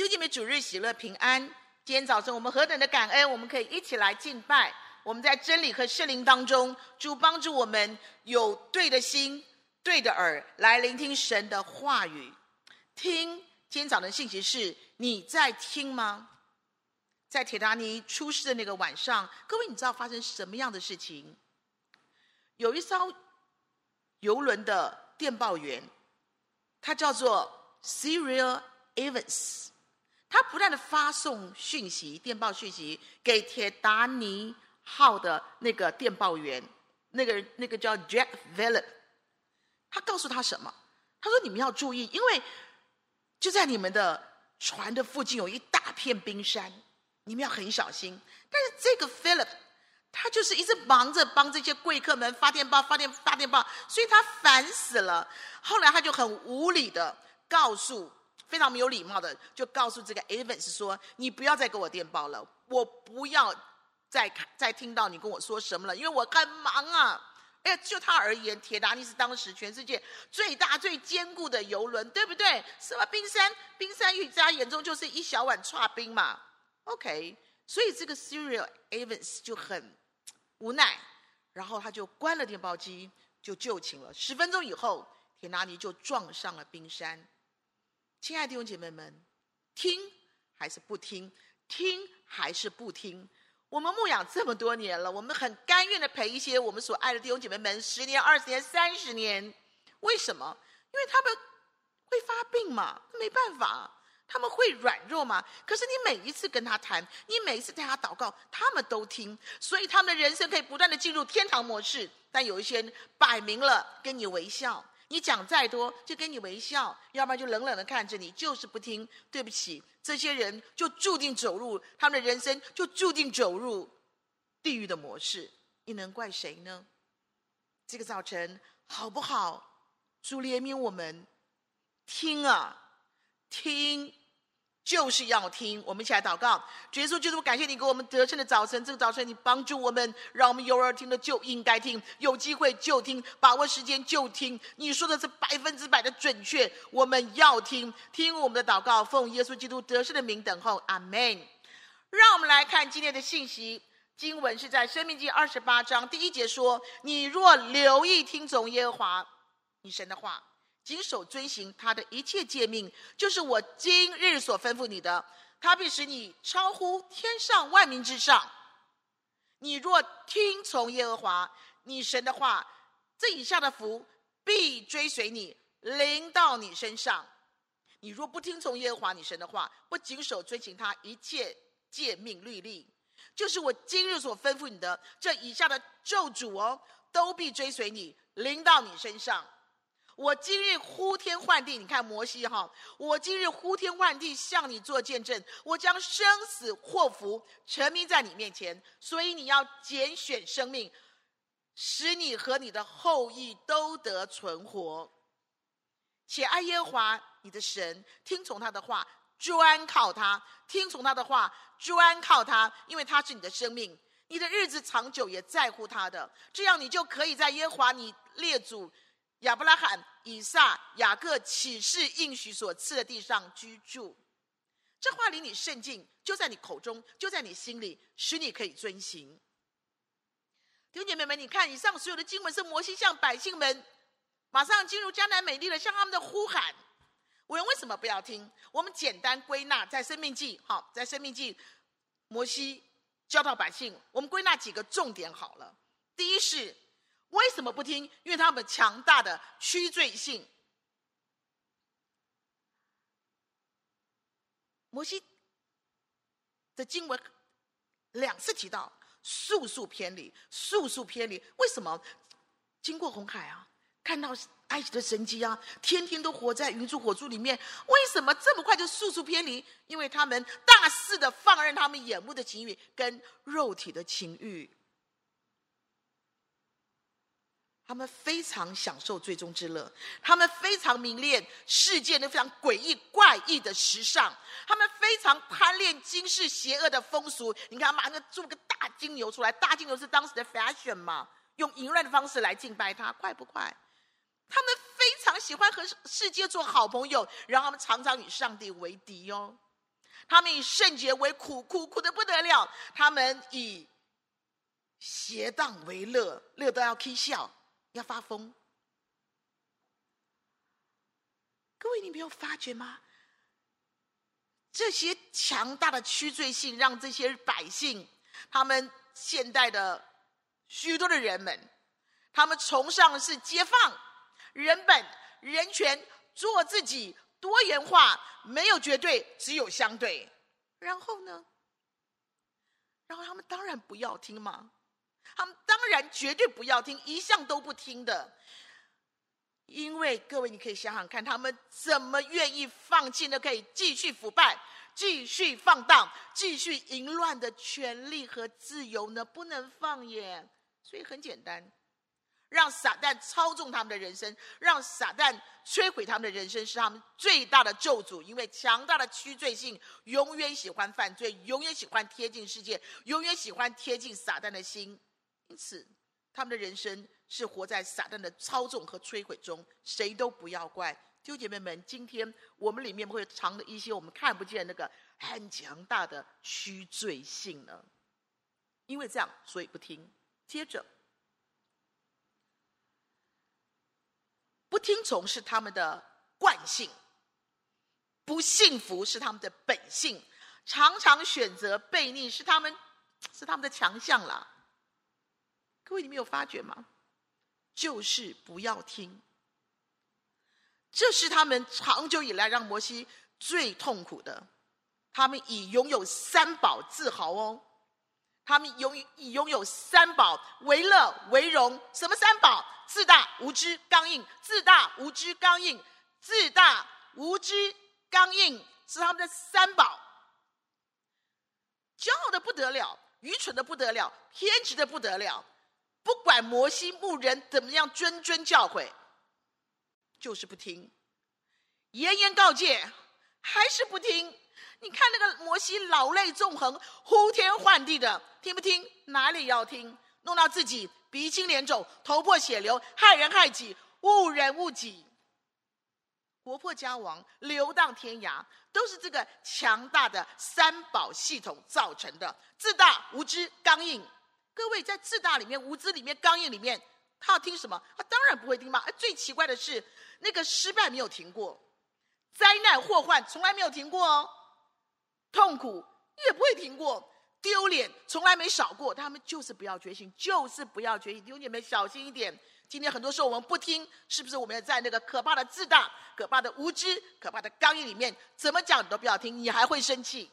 弟兄姐妹，主日喜乐平安。今天早晨我们何等的感恩，我们可以一起来敬拜。我们在真理和圣灵当中，主帮助我们有对的心、对的耳来聆听神的话语。听，今天早晨信息是你在听吗？在铁达尼出事的那个晚上，各位你知道发生什么样的事情？有一艘游轮的电报员，他叫做 Cyril Evans。他不断的发送讯息、电报讯息给铁达尼号的那个电报员，那个那个叫 Jack Philip，。他告诉他什么？他说：“你们要注意，因为就在你们的船的附近有一大片冰山，你们要很小心。”但是这个 Philip，他就是一直忙着帮这些贵客们发电报、发电发电报，所以他烦死了。后来他就很无理的告诉。非常没有礼貌的，就告诉这个 Evans 说：“你不要再给我电报了，我不要再看再听到你跟我说什么了，因为我很忙啊。”哎，就他而言，铁达尼是当时全世界最大最坚固的游轮，对不对？什么冰山，冰山在他眼中就是一小碗剉冰嘛。OK，所以这个 Cyril Evans 就很无奈，然后他就关了电报机，就就寝了。十分钟以后，铁达尼就撞上了冰山。亲爱的弟兄姐妹们，听还是不听？听还是不听？我们牧养这么多年了，我们很甘愿的陪一些我们所爱的弟兄姐妹们十年、二十年、三十年。为什么？因为他们会发病嘛，没办法，他们会软弱嘛。可是你每一次跟他谈，你每一次带他祷告，他们都听，所以他们的人生可以不断的进入天堂模式。但有一些人摆明了跟你微笑。你讲再多，就跟你微笑，要不然就冷冷的看着你，就是不听。对不起，这些人就注定走入他们的人生，就注定走入地狱的模式。你能怪谁呢？这个早晨好不好？主怜悯我们，听啊，听。就是要听，我们一起来祷告。主耶稣，就是感谢你给我们得胜的早晨。这个早晨，你帮助我们，让我们有耳听的就应该听，有机会就听，把握时间就听。你说的是百分之百的准确，我们要听，听我们的祷告，奉耶稣基督得胜的名等候，阿门。让我们来看今天的信息，经文是在《生命记》二十八章第一节说：“你若留意听从耶和华你神的话。”谨守遵行他的一切诫命，就是我今日所吩咐你的，他必使你超乎天上万民之上。你若听从耶和华你神的话，这以下的福必追随你，临到你身上。你若不听从耶和华你神的话，不谨守遵行他一切诫命律例，就是我今日所吩咐你的，这以下的咒诅哦，都必追随你，临到你身上。我今日呼天唤地，你看摩西哈，我今日呼天唤地向你做见证，我将生死祸福陈明在你面前，所以你要拣选生命，使你和你的后裔都得存活。且爱耶和华你的神，听从他的话，专靠他，听从他的话，专靠他，因为他是你的生命，你的日子长久也在乎他的，这样你就可以在耶和华你列祖。亚伯拉罕、以撒、雅各起誓应许所赐的地上居住，这话离你甚近，就在你口中，就在你心里，使你可以遵行。弟兄姐妹们，你看以上所有的经文是摩西向百姓们马上进入迦南美丽的，向他们的呼喊。我们为什么不要听？我们简单归纳，在生命记，好，在生命记，摩西教导百姓，我们归纳几个重点好了。第一是。为什么不听？因为他们强大的屈罪性。摩西的经文两次提到，速速偏离，速速偏离。为什么？经过红海啊，看到埃及的神迹啊，天天都活在云柱火柱里面，为什么这么快就速速偏离？因为他们大肆的放任他们眼目的情欲跟肉体的情欲。他们非常享受最终之乐，他们非常迷恋世界那非常诡异怪异的时尚，他们非常贪恋今世邪恶的风俗。你看他，马上做个大金牛出来，大金牛是当时的 fashion 嘛，用淫乱的方式来敬拜他，快不快？他们非常喜欢和世界做好朋友，然后他们常常与上帝为敌哦。他们以圣洁为苦，苦苦的不得了；他们以邪荡为乐，乐到要起笑，要发疯。各位，你没有发觉吗？这些强大的屈罪性，让这些百姓，他们现代的许多的人们，他们崇尚的是解放、人本、人权，做自己，多元化，没有绝对，只有相对。然后呢？然后他们当然不要听嘛，他们当然绝对不要听，一向都不听的。因为各位，你可以想想看，他们怎么愿意放弃呢？可以继续腐败、继续放荡、继续淫乱的权利和自由呢？不能放耶。所以很简单，让撒旦操纵他们的人生，让撒旦摧毁他们的人生，是他们最大的咒诅。因为强大的驱罪性，永远喜欢犯罪，永远喜欢贴近世界，永远喜欢贴近撒旦的心。因此，他们的人生。是活在撒旦的操纵和摧毁中，谁都不要怪。弟姐妹们，今天我们里面会藏着一些我们看不见那个很强大的虚罪性呢？因为这样，所以不听。接着，不听从是他们的惯性，不幸福是他们的本性，常常选择悖逆是他们是他们的强项啦。各位，你们有发觉吗？就是不要听，这是他们长久以来让摩西最痛苦的。他们以拥有三宝自豪哦，他们拥以拥有三宝为乐为荣。什么三宝？自大、无知、刚硬。自大、无知、刚硬。自大、无知、刚硬是他们的三宝。骄傲的不得了，愚蠢的不得了，偏执的不得了。不管摩西牧人怎么样谆谆教诲，就是不听；严严告诫，还是不听。你看那个摩西老泪纵横、呼天唤地的，听不听？哪里要听？弄到自己鼻青脸肿、头破血流、害人害己、误人误己、国破家亡、流荡天涯，都是这个强大的三宝系统造成的。自大、无知、刚硬。各位在自大里面、无知里面、刚硬里面，他要听什么？他当然不会听嘛。最奇怪的是，那个失败没有停过，灾难祸患从来没有停过哦，痛苦也不会停过，丢脸从来没少过。他们就是不要觉醒，就是不要觉醒。弟兄姐妹小心一点。今天很多时候我们不听，是不是我们要在那个可怕的自大、可怕的无知、可怕的刚硬里面？怎么讲你都不要听，你还会生气。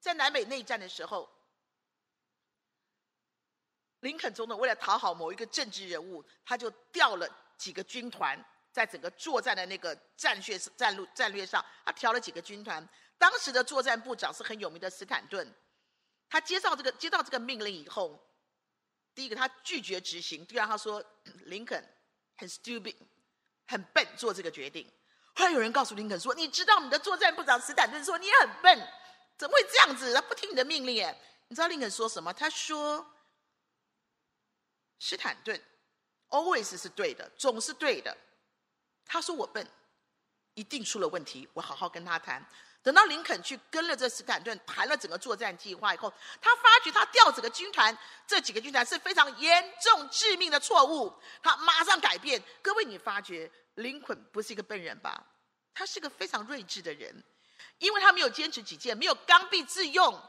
在南北内战的时候。林肯总统为了讨好某一个政治人物，他就调了几个军团，在整个作战的那个战略战路战略上，他调了几个军团。当时的作战部长是很有名的斯坦顿，他接到这个接到这个命令以后，第一个他拒绝执行，第二他说林肯很 stupid，很笨做这个决定。后来有人告诉林肯说：“你知道你的作战部长斯坦顿说你也很笨，怎么会这样子？他不听你的命令耶？”你知道林肯说什么？他说。斯坦顿，always 是对的，总是对的。他说我笨，一定出了问题。我好好跟他谈。等到林肯去跟了这斯坦顿谈了整个作战计划以后，他发觉他调整个军团，这几个军团是非常严重致命的错误。他马上改变。各位，你发觉林肯不是一个笨人吧？他是个非常睿智的人，因为他没有坚持己见，没有刚愎自用，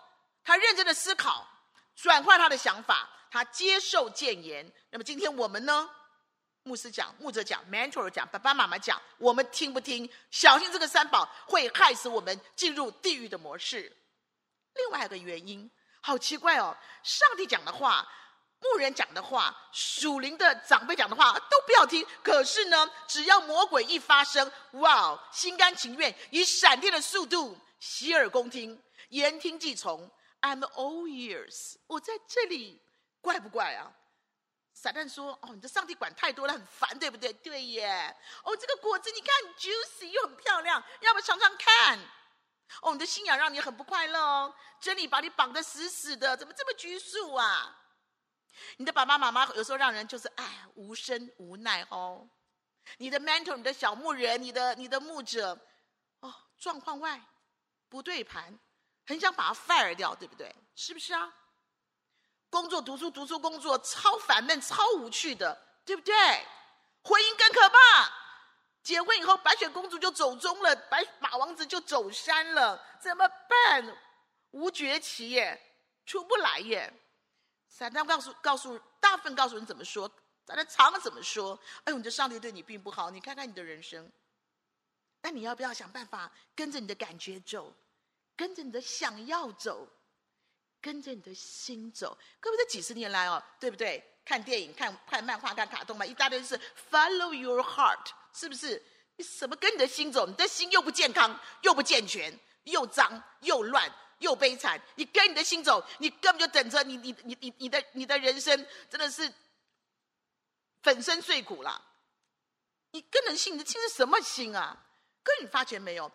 他认真的思考，转换他的想法。他接受谏言，那么今天我们呢？牧师讲，牧者讲，mentor 讲，爸爸妈妈讲，我们听不听？小心这个三宝会害死我们进入地狱的模式。另外一个原因，好奇怪哦，上帝讲的话，牧人讲的话，属灵的长辈讲的话都不要听。可是呢，只要魔鬼一发声，哇，心甘情愿，以闪电的速度洗耳恭听，言听计从。I'm all ears，我在这里。怪不怪啊？撒旦说：“哦，你的上帝管太多了，很烦，对不对？”对耶。哦，这个果子你看，juicy 又很漂亮，要不要尝尝看？哦，你的信仰让你很不快乐哦，真理把你绑得死死的，怎么这么拘束啊？你的爸爸妈妈有时候让人就是哎，无声无奈哦。你的 mentor，你的小牧人，你的你的牧者，哦，状况外，不对盘，很想把他 fire 掉，对不对？是不是啊？工作、读书、读书、工作，超烦闷、超无趣的，对不对？婚姻更可怕，结婚以后白雪公主就走钟了，白马王子就走山了，怎么办？无绝期耶，出不来耶。撒旦告诉告诉大部分告诉你怎么说，撒旦常怎么说？哎呦，你的上帝对你并不好，你看看你的人生。那你要不要想办法跟着你的感觉走，跟着你的想要走？跟着你的心走，各位这几十年来哦，对不对？看电影、看看漫画、看卡通嘛，一大堆是 follow your heart，是不是？你什么跟你的心走？你的心又不健康，又不健全，又脏又乱又悲惨。你跟你的心走，你根本就等着你你你你你的你的人生真的是粉身碎骨了。你跟人心，你的心是什么心啊？哥你发觉没有？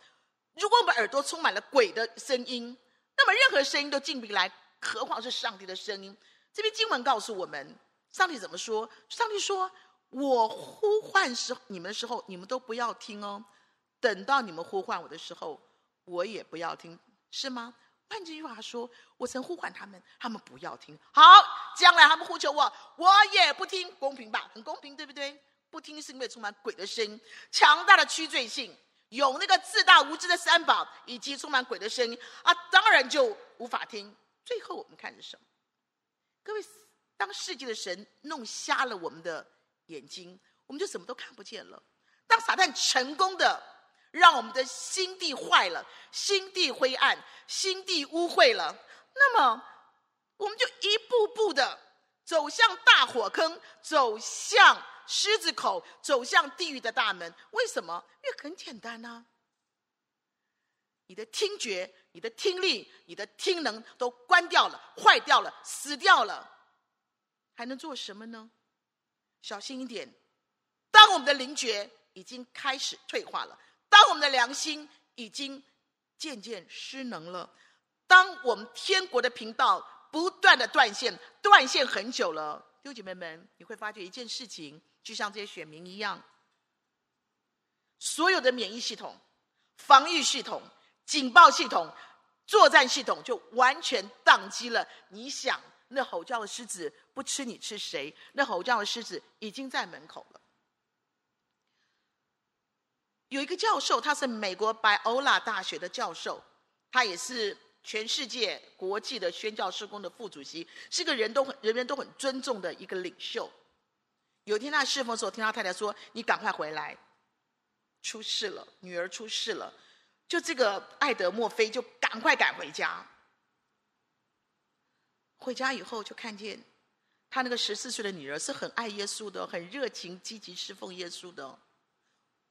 如果我们耳朵充满了鬼的声音。那么任何声音都进不来，何况是上帝的声音？这边经文告诉我们，上帝怎么说？上帝说：“我呼唤时你们的时候，你们都不要听哦。等到你们呼唤我的时候，我也不要听，是吗？”换句话说，我曾呼唤他们，他们不要听。好，将来他们呼求我，我也不听，公平吧？很公平，对不对？不听是因为充满鬼的声音，强大的屈罪性。有那个自大无知的三宝，以及充满鬼的声音啊，当然就无法听。最后我们看是什么？各位，当世界的神弄瞎了我们的眼睛，我们就什么都看不见了。当撒旦成功的让我们的心地坏了，心地灰暗，心地污秽了，那么我们就一步步的走向大火坑，走向。狮子口走向地狱的大门，为什么？因为很简单呐、你的听觉、你的听力、你的听能都关掉了、坏掉了、死掉了，还能做什么呢？小心一点。当我们的灵觉已经开始退化了，当我们的良心已经渐渐失能了，当我们天国的频道不断的断线，断线很久了，弟兄姐妹们，你会发觉一件事情。就像这些选民一样，所有的免疫系统、防御系统、警报系统、作战系统就完全宕机了。你想，那吼叫的狮子不吃你吃谁？那吼叫的狮子已经在门口了。有一个教授，他是美国白欧拉大学的教授，他也是全世界国际的宣教事工的副主席，是个人都很人人都很尊重的一个领袖。有一天他侍奉的时候，听到太太说：“你赶快回来，出事了，女儿出事了。”就这个艾德墨菲就赶快赶回家。回家以后就看见他那个十四岁的女儿是很爱耶稣的，很热情积极侍奉耶稣的，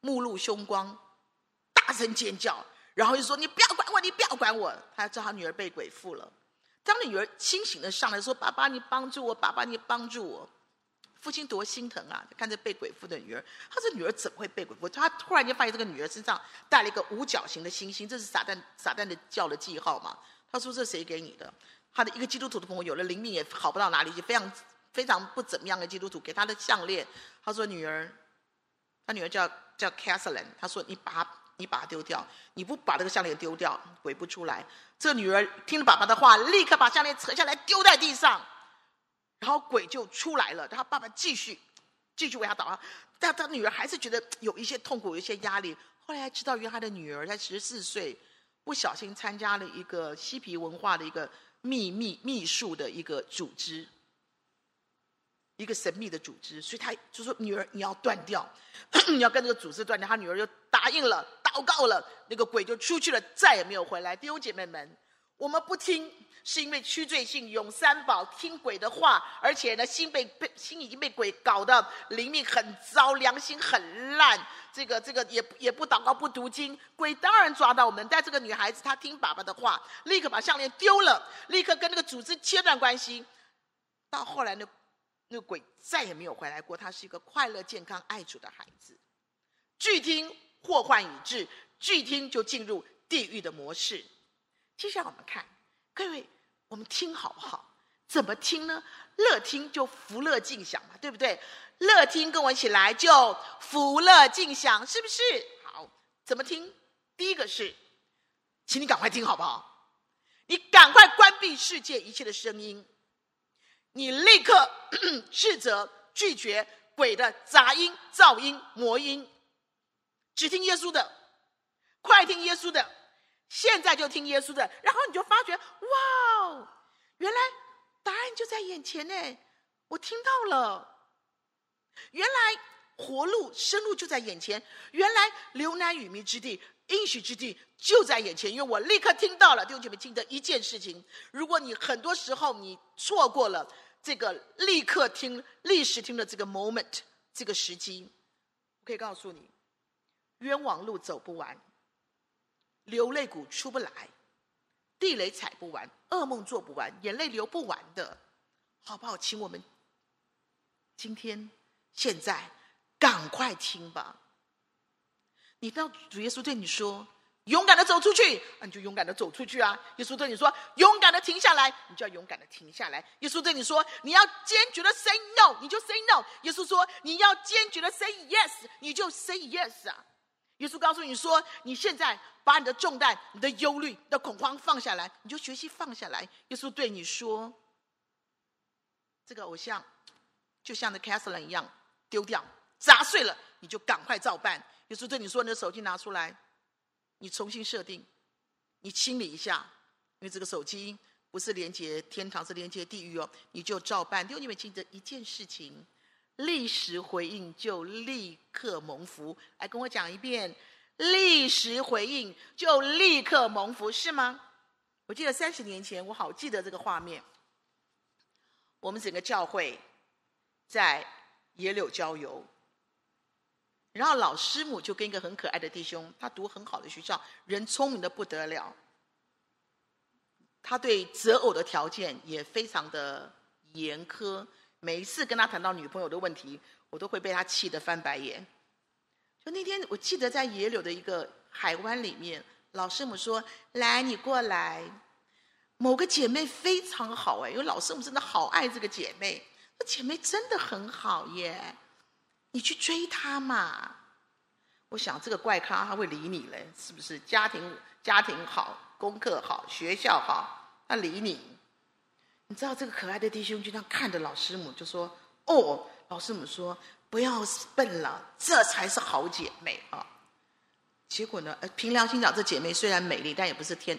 目露凶光，大声尖叫，然后就说：“你不要管我，你不要管我。”他知道他女儿被鬼附了。当女儿清醒的上来说：“爸爸，你帮助我，爸爸，你帮助我。”父亲多心疼啊！看着被鬼附的女儿，他说：“女儿怎么会被鬼附？”他突然间发现这个女儿身上带了一个五角形的星星，这是撒旦撒旦的叫的记号嘛？他说：“这谁给你的？”他的一个基督徒的朋友，有了灵命也好不到哪里去，非常非常不怎么样的基督徒给他的项链。他说：“女儿，他女儿叫叫 Catherine。他说：‘你把它你把它丢掉，你不把这个项链丢掉，鬼不出来。’这女儿听了爸爸的话，立刻把项链扯下来丢在地上。”然后鬼就出来了，然后爸爸继续继续为他祷告，但他女儿还是觉得有一些痛苦，有一些压力。后来才知道，原来他的女儿才十四岁，不小心参加了一个嬉皮文化的一个秘密秘术的一个组织，一个神秘的组织。所以他就说：“女儿，你要断掉，你要跟这个组织断掉。”他女儿就答应了，祷告了，那个鬼就出去了，再也没有回来。弟兄姐妹们，我们不听。是因为屈罪性，永三宝听鬼的话，而且呢，心被被心已经被鬼搞得灵命很糟，良心很烂。这个这个也也不祷告不读经，鬼当然抓到我们。但这个女孩子她听爸爸的话，立刻把项链丢了，立刻跟那个组织切断关系。到后来呢，那鬼再也没有回来过。她是一个快乐、健康、爱主的孩子。拒听祸患已至，拒听就进入地狱的模式。接下来我们看各位。我们听好不好？怎么听呢？乐听就福乐尽享嘛，对不对？乐听跟我一起来就福乐尽享，是不是？好，怎么听？第一个是请你赶快听好不好？你赶快关闭世界一切的声音，你立刻 斥责拒绝鬼的杂音、噪音、魔音，只听耶稣的，快听耶稣的，现在就听耶稣的，然后你就发觉，哇，原来答案就在眼前呢，我听到了，原来活路、生路就在眼前，原来流奶与蜜之地。应许之地就在眼前，因为我立刻听到了弟兄姐妹听的一件事情。如果你很多时候你错过了这个立刻听、立时听的这个 moment 这个时机，我可以告诉你，冤枉路走不完，流泪谷出不来，地雷踩不完，噩梦做不完，眼泪流不完的，好不好？请我们今天现在赶快听吧。你到主耶稣对你说：“勇敢的走出去。”啊，你就勇敢的走出去啊！耶稣对你说：“勇敢的停下来。”你就要勇敢的停下来。耶稣对你说：“你要坚决的 say no。”你就 say no。耶稣说：“你要坚决的 say yes。”你就 say yes 啊！耶稣告诉你说：“你现在把你的重担、你的忧虑、你的恐慌放下来，你就学习放下来。”耶稣对你说：“这个偶像就像那 Castle 一样丢掉、砸碎了，你就赶快照办。”耶稣对你说：“你的手机拿出来，你重新设定，你清理一下，因为这个手机不是连接天堂，是连接地狱哦。你就照办。弟兄姊妹，记得一件事情：立时回应就立刻蒙福。来跟我讲一遍：立时回应就立刻蒙福，是吗？我记得三十年前，我好记得这个画面。我们整个教会在野柳郊游。”然后老师母就跟一个很可爱的弟兄，他读很好的学校，人聪明的不得了。他对择偶的条件也非常的严苛，每一次跟他谈到女朋友的问题，我都会被他气得翻白眼。就那天，我记得在野柳的一个海湾里面，老师母说：“来，你过来。”某个姐妹非常好哎，因为老师母真的好爱这个姐妹，这姐妹真的很好耶。你去追她嘛？我想这个怪咖他会理你嘞，是不是？家庭家庭好，功课好，学校好，他理你。你知道这个可爱的弟兄就这样看着老师母，就说：“哦，老师母说不要笨了，这才是好姐妹啊。”结果呢？凭良心讲，这姐妹虽然美丽，但也不是天，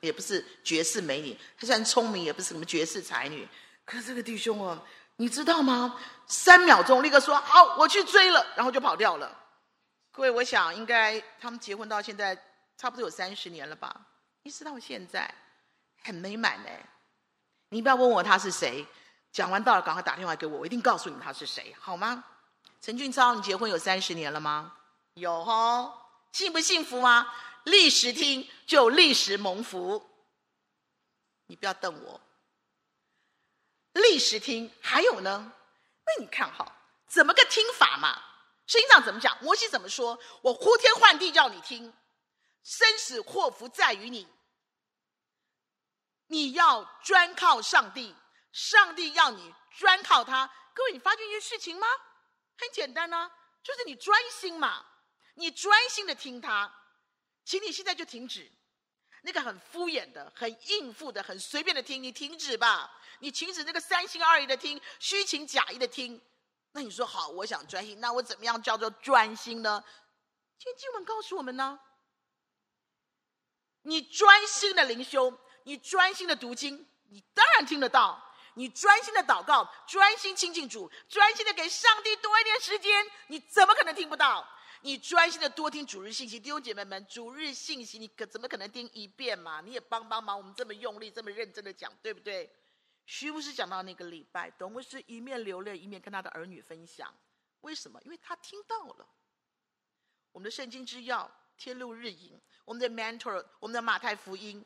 也不是绝世美女。她虽然聪明，也不是什么绝世才女。可是这个弟兄哦。你知道吗？三秒钟立刻说好，我去追了，然后就跑掉了。各位，我想应该他们结婚到现在差不多有三十年了吧？一直到现在很美满呢。你不要问我他是谁，讲完到了赶快打电话给我，我一定告诉你他是谁，好吗？陈俊超，你结婚有三十年了吗？有哦，幸不幸福吗？立时听就立时蒙福。你不要瞪我。立时听，还有呢？那你看好，怎么个听法嘛？圣经上怎么讲？摩西怎么说？我呼天唤地叫你听，生死祸福在于你。你要专靠上帝，上帝要你专靠他。各位，你发现一件事情吗？很简单呢、就是你专心嘛，你专心的听他。请你现在就停止，那个很敷衍的、很应付的、很随便的听，你停止吧。你停止那个三心二意的听，虚情假意的听，那你说好，我想专心，那我怎么样叫做专心呢？今天经文告诉我们呢，你专心的灵修，你专心的读经，你当然听得到；你专心的祷告，专心亲近主，专心的给上帝多一点时间，你怎么可能听不到？你专心的多听主日信息，弟兄姐妹们，主日信息你可怎么可能听一遍嘛？你也帮帮忙，我们这么用力、这么认真的讲，对不对？徐牧师讲到那个礼拜，董牧师一面流泪一面跟他的儿女分享，为什么？因为他听到了我们的圣经之钥，天路日影，我们的 mentor，我们的马太福音。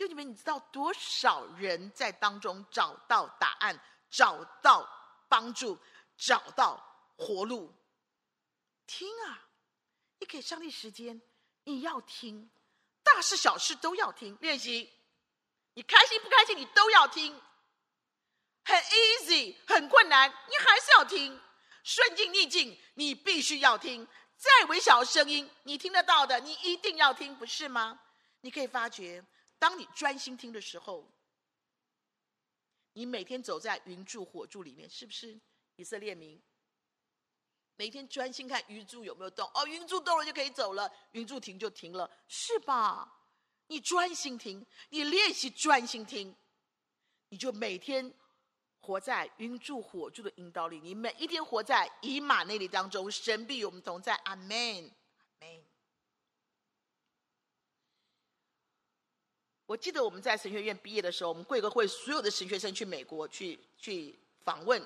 弟兄们，你知道多少人在当中找到答案，找到帮助，找到活路？听啊！你给上帝时间，你要听，大事小事都要听，练习。你开心不开心，你都要听。很 easy，很困难，你还是要听。顺境逆境，你必须要听。再微小的声音，你听得到的，你一定要听，不是吗？你可以发觉，当你专心听的时候，你每天走在云柱火柱里面，是不是以色列民？每天专心看云柱有没有动，哦，云柱动了就可以走了，云柱停就停了，是吧？你专心听，你练习专心听，你就每天活在云柱火柱的引导里，你每一天活在以马内利当中，神必与我们同在，阿门，阿门。我记得我们在神学院毕业的时候，我们贵格会所有的神学生去美国去去访问，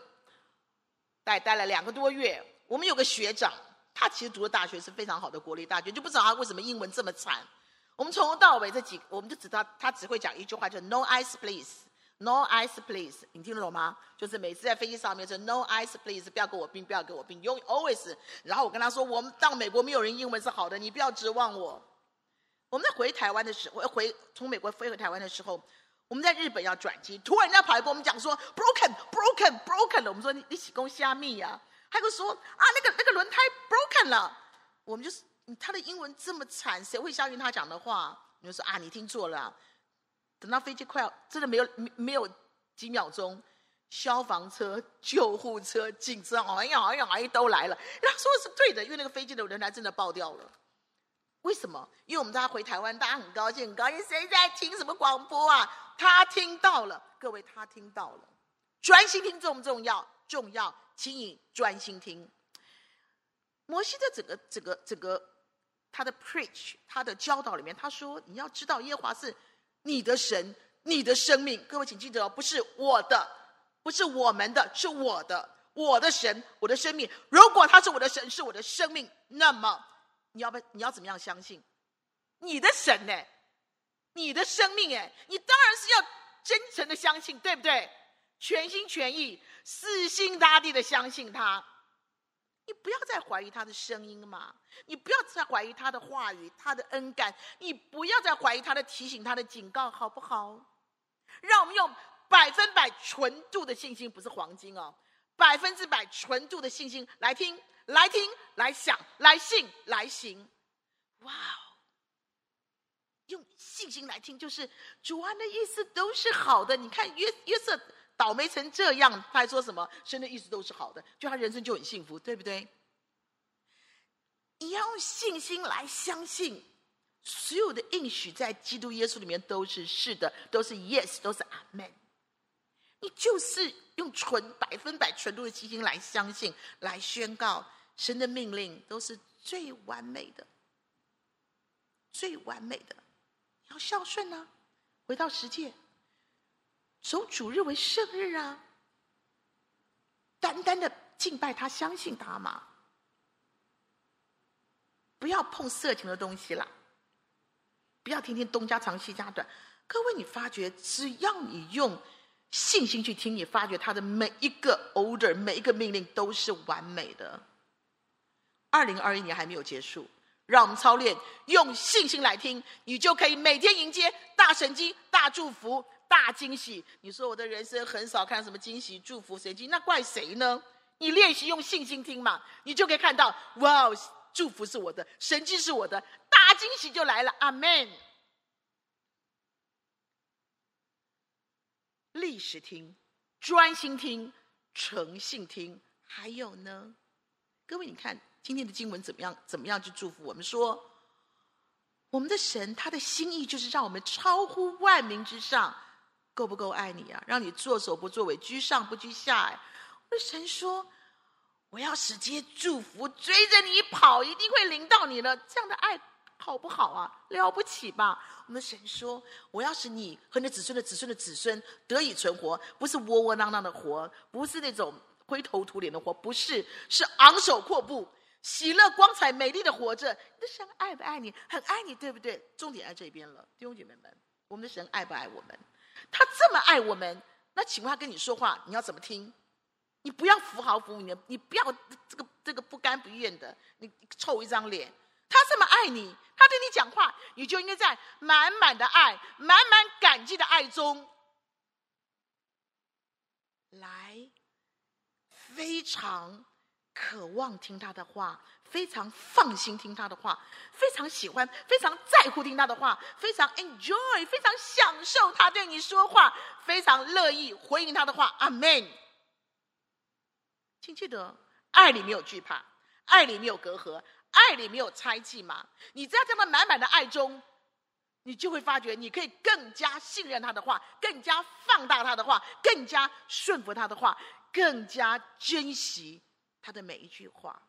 待待了两个多月。我们有个学长，他其实读的大学是非常好的国立大学，就不知道他为什么英文这么惨。我们从头到尾这几，我们就知道他只会讲一句话，就是 “No ice, please. No ice, please.” 你听得懂吗？就是每次在飞机上面说 “No ice, please”，不要给我冰，不要给我冰，用 always。然后我跟他说，我们到美国没有人英文是好的，你不要指望我。我们在回台湾的时候，回从美国飞回台湾的时候，我们在日本要转机，突然人家跑来跟我们讲说 broken broken broken 了。我们说你你起公虾米呀？他就说啊那个那个轮胎 broken 了。我们就是他的英文这么惨，谁会相信他讲的话？你就说啊你听错了。等到飞机快要真的没有没有几秒钟，消防车、救护车、警车，哎呀哎呀哎呀都来了。他说的是对的，因为那个飞机的轮胎真的爆掉了。为什么？因为我们大家回台湾，大家很高兴，很高兴。谁在听什么广播啊？他听到了，各位，他听到了。专心听重不重要？重要，请你专心听。摩西的整个、整个、整个他的 preach，他的教导里面，他说：“你要知道，耶和华是你的神，你的生命。”各位请记得，不是我的，不是我们的，是我的，我的神，我的生命。如果他是我的神，是我的生命，那么。你要不？你要怎么样相信你的神呢？你的生命哎，你当然是要真诚的相信，对不对？全心全意、死心塌地的相信他。你不要再怀疑他的声音嘛，你不要再怀疑他的话语、他的恩感，你不要再怀疑他的提醒、他的警告，好不好？让我们用百分百纯度的信心，不是黄金哦，百分之百纯度的信心来听。来听，来想，来信，来行。哇哦！用信心来听，就是主安的意思都是好的。你看约约瑟倒霉成这样，他还说什么？神的意思都是好的，就他人生就很幸福，对不对？你要用信心来相信，所有的应许在基督耶稣里面都是是的，都是 yes，都是阿门。你就是用纯百分百纯度的信心来相信，来宣告神的命令都是最完美的，最完美的。要孝顺呢、啊，回到十诫，守主日为圣日啊，单单的敬拜他，相信他嘛，不要碰色情的东西啦，不要天天东家长西家短。各位，你发觉只要你用。信心去听，你发觉他的每一个 order，每一个命令都是完美的。二零二一年还没有结束，让我们操练用信心来听，你就可以每天迎接大神迹、大祝福、大惊喜。你说我的人生很少看什么惊喜、祝福、神迹，那怪谁呢？你练习用信心听嘛，你就可以看到，哇，祝福是我的，神迹是我的，大惊喜就来了。阿门。历史听，专心听，诚信听，还有呢？各位，你看今天的经文怎么样？怎么样去祝福我们说？我们的神，他的心意就是让我们超乎万民之上，够不够爱你啊？让你作首不作尾，居上不居下。哎，我的神说，我要使这些祝福追着你跑，一定会临到你的。这样的爱。好不好啊？了不起吧？我们的神说：“我要使你和你子孙的子孙的子孙得以存活，不是窝窝囊囊的活，不是那种灰头土脸的活，不是，是昂首阔步、喜乐光彩、美丽的活着。”你的神爱不爱你？很爱你，对不对？重点在这边了，弟兄姐妹们，我们的神爱不爱我们？他这么爱我们，那请问他跟你说话，你要怎么听？你不要符号服务你，你不要这个这个不甘不愿的，你臭一张脸。他这么爱你，他对你讲话，你就应该在满满的爱、满满感激的爱中，来非常渴望听他的话，非常放心听他的话，非常喜欢，非常在乎听他的话，非常 enjoy，非常享受他对你说话，非常乐意回应他的话。阿门。请记得，爱里没有惧怕，爱里没有隔阂，爱里没有猜忌嘛。你在这样的满满的爱中，你就会发觉，你可以更加信任他的话，更加放大他的话，更加顺服他的话，更加珍惜他的每一句话。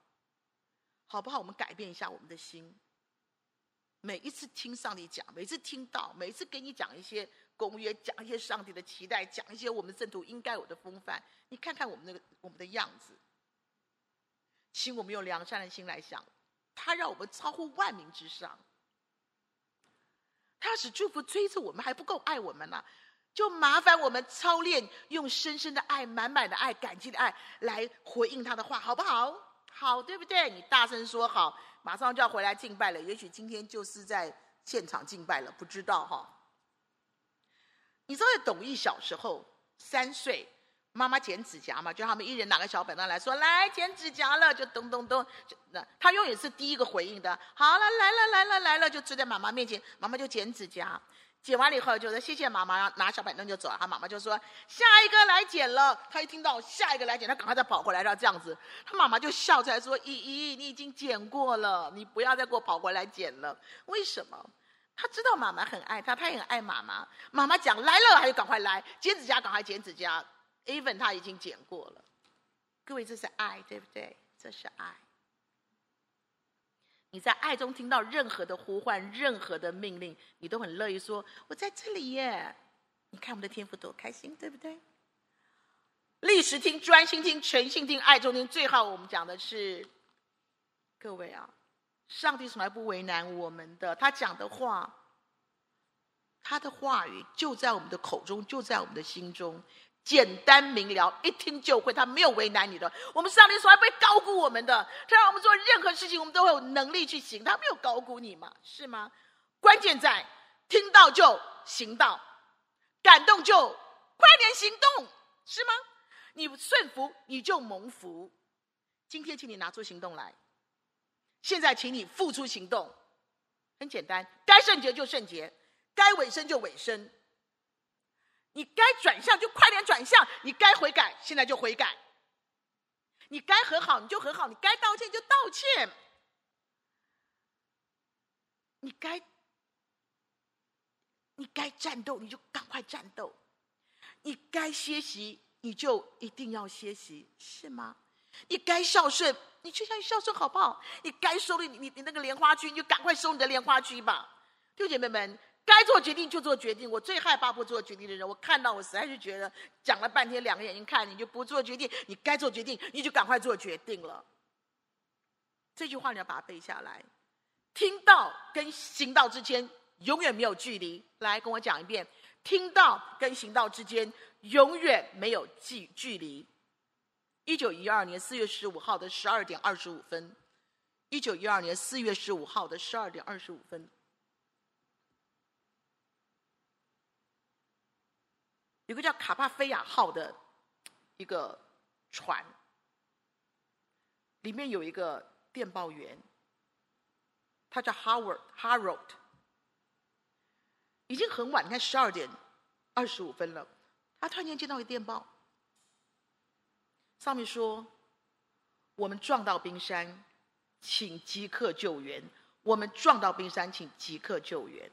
好不好？我们改变一下我们的心。每一次听上帝讲，每次听到，每次给你讲一些公约，讲一些上帝的期待，讲一些我们圣徒应该有的风范。你看看我们那个我们的样子，请我们用良善的心来想，他让我们超乎万民之上。他使祝福追着我们，还不够爱我们呢、就麻烦我们操练用深深的爱、满满的爱、感激的爱来回应他的话，好不好？好，对不对？你大声说好，马上就要回来敬拜了。也许今天就是在现场敬拜了，不知道哈。你知道董毅小时候三岁，妈妈剪指甲嘛，就他们一人拿个小本子来说，来剪指甲了，就咚咚咚，就那他永远是第一个回应的。好了，来了来了来了，就坐在妈妈面前，妈妈就剪指甲。剪完了以后，就说谢谢妈妈，然后拿小板凳就走了。他妈妈就说下一个来剪了。他一听到下一个来剪，他赶快再跑回来，然后这样子。他妈妈就笑出来说：“姨姨，你已经剪过了，你不要再给我跑回来剪了。”为什么？他知道妈妈很爱他，他也很爱妈妈。妈妈讲来了，他就赶快来剪指甲，赶快剪指甲。Even 他已经剪过了。各位，这是爱，对不对？这是爱。你在爱中听到任何的呼唤，任何的命令，你都很乐意说：“我在这里耶！”你看我们的天赋多开心，对不对？历时听，专心听，全心听，爱中听。最后我们讲的是，各位啊，上帝从来不为难我们的，他讲的话，他的话语就在我们的口中，就在我们的心中。简单明了，一听就会。他没有为难你的。我们上帝从来不会高估我们的，他让我们做任何事情，我们都会有能力去行。他没有高估你嘛？是吗？关键在听到就行道，感动就快点行动，是吗？你顺服，你就蒙福。今天，请你拿出行动来。现在，请你付出行动。很简单，该圣洁就圣洁，该委身就委身。你该转向就快点转向，你该悔改现在就悔改，你该和好你就和好，你该道歉就道歉，你该你该战斗你就赶快战斗，你该歇息你就一定要歇息，是吗？你该孝顺你就像孝顺好不好？你该收你你你那个莲花居你就赶快收你的莲花居吧，弟兄姐妹们。该做决定就做决定。我最害怕不做决定的人。我看到我实在是觉得讲了半天，两个眼睛看你就不做决定。你该做决定，你就赶快做决定了。这句话你要把它背下来。听到跟行道之间永远没有距离。来跟我讲一遍：听到跟行道之间永远没有距距离。一九一二年四月十五号的十二点二十五分。一九一二年四月十五号的十二点二十五分。有个叫卡帕菲亚号的一个船，里面有一个电报员，他叫 Howard Harold。已经很晚，你看十二点二十五分了，他突然间接到一电报，上面说：“我们撞到冰山，请即刻救援。我们撞到冰山，请即刻救援。”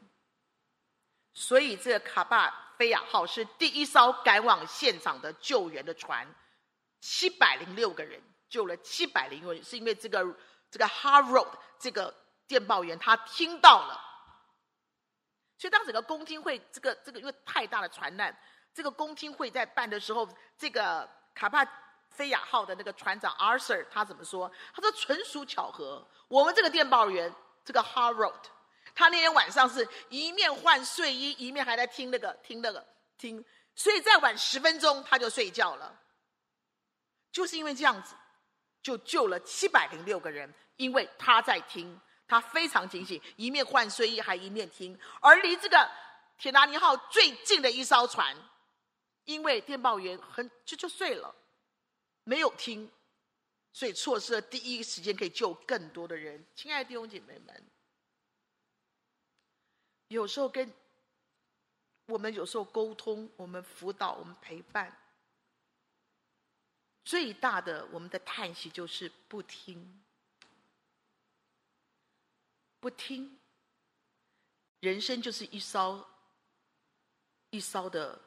所以，这个卡帕菲亚号是第一艘赶往现场的救援的船，七百零六个人救了七百零六人，是因为这个这个 Harold 这个电报员他听到了，所以当整个公听会这个这个因为太大的船难，这个公听会在办的时候，这个卡帕菲亚号的那个船长 Arthur 他怎么说？他说纯属巧合，我们这个电报员这个 Harold。他那天晚上是一面换睡衣，一面还在听那个听那个听，所以再晚十分钟他就睡觉了。就是因为这样子，就救了七百零六个人，因为他在听，他非常警醒，一面换睡衣还一面听。而离这个铁达尼号最近的一艘船，因为电报员很就就睡了，没有听，所以错失了第一时间可以救更多的人。亲爱的弟兄姐妹们，有时候跟我们有时候沟通，我们辅导，我们陪伴，最大的我们的叹息就是不听，不听。人生就是一艘一艘的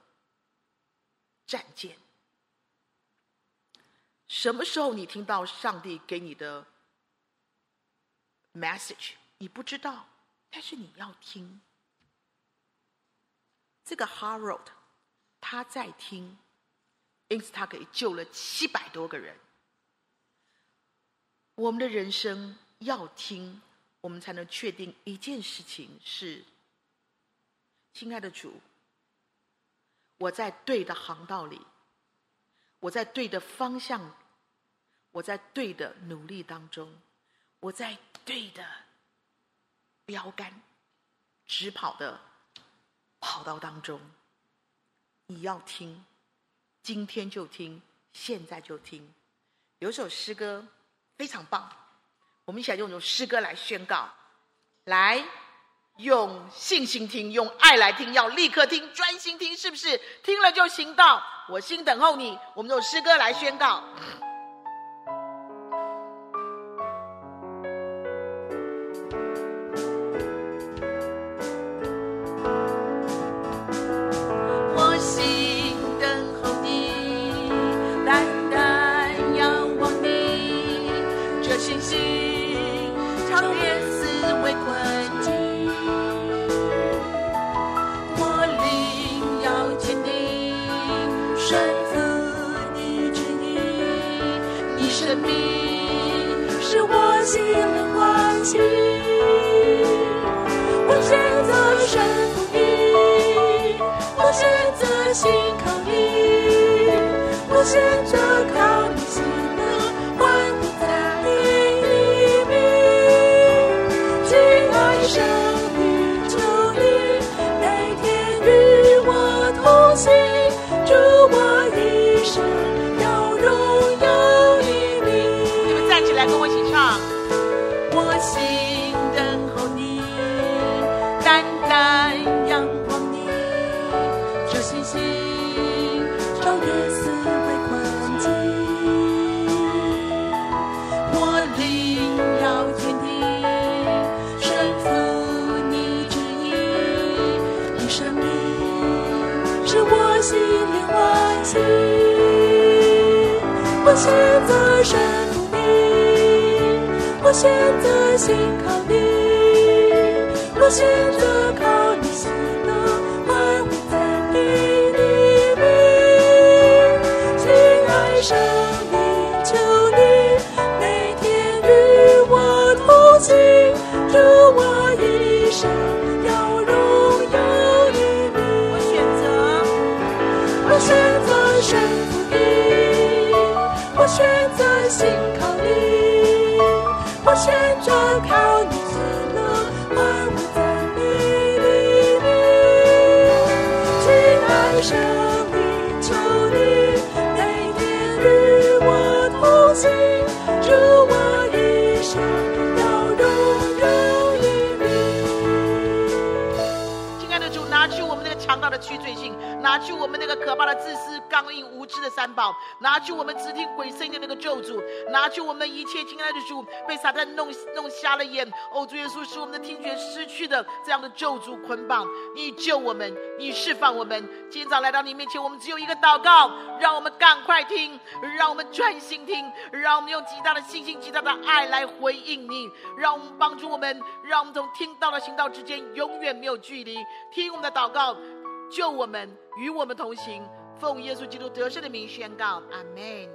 战舰。什么时候你听到上帝给你的 message？你不知道，但是你要听。这个 Harold 他在听，因此他可以救了七百多个人。我们的人生要听，我们才能确定一件事情是：亲爱的主，我在对的航道里。我在对的方向，我在对的努力当中，我在对的标杆直跑的跑道当中。你要听，今天就听，现在就听。有首诗歌非常棒，我们一起来用这首诗歌来宣告，来。用信心听，用爱来听，要立刻听，专心听，是不是？听了就行道。我心等候你。我们用诗歌来宣告。选择信靠你，我选择靠你喜乐，欢呼再给你名。亲爱神，你求你每天与我同行，祝我一生要荣耀于你。我选择，我选择顺服你，我选择信。先转靠你喜乐，而我在你里。亲爱的神灵，求你每天与我同行，祝我一生要荣耀与你。亲爱的主，拿去我们那个强大的屈罪性，拿去我们那个可怕的自私、刚硬。三宝，拿去我们只听鬼声音的那个咒诅，拿去我们一切亲爱的主被撒旦弄弄瞎了眼，哦，主耶稣使我们的听觉失去的这样的咒诅捆绑，你救我们，你释放我们。今天早来到你面前，我们只有一个祷告，让我们赶快听，让我们专心听，让我们用极大的信心、极大的爱来回应你，让我们帮助我们，让我们从听道到行道之间永远没有距离。听我们的祷告，救我们，与我们同行。奉耶稣基督得胜的名宣告，阿门。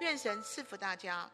愿神赐福大家。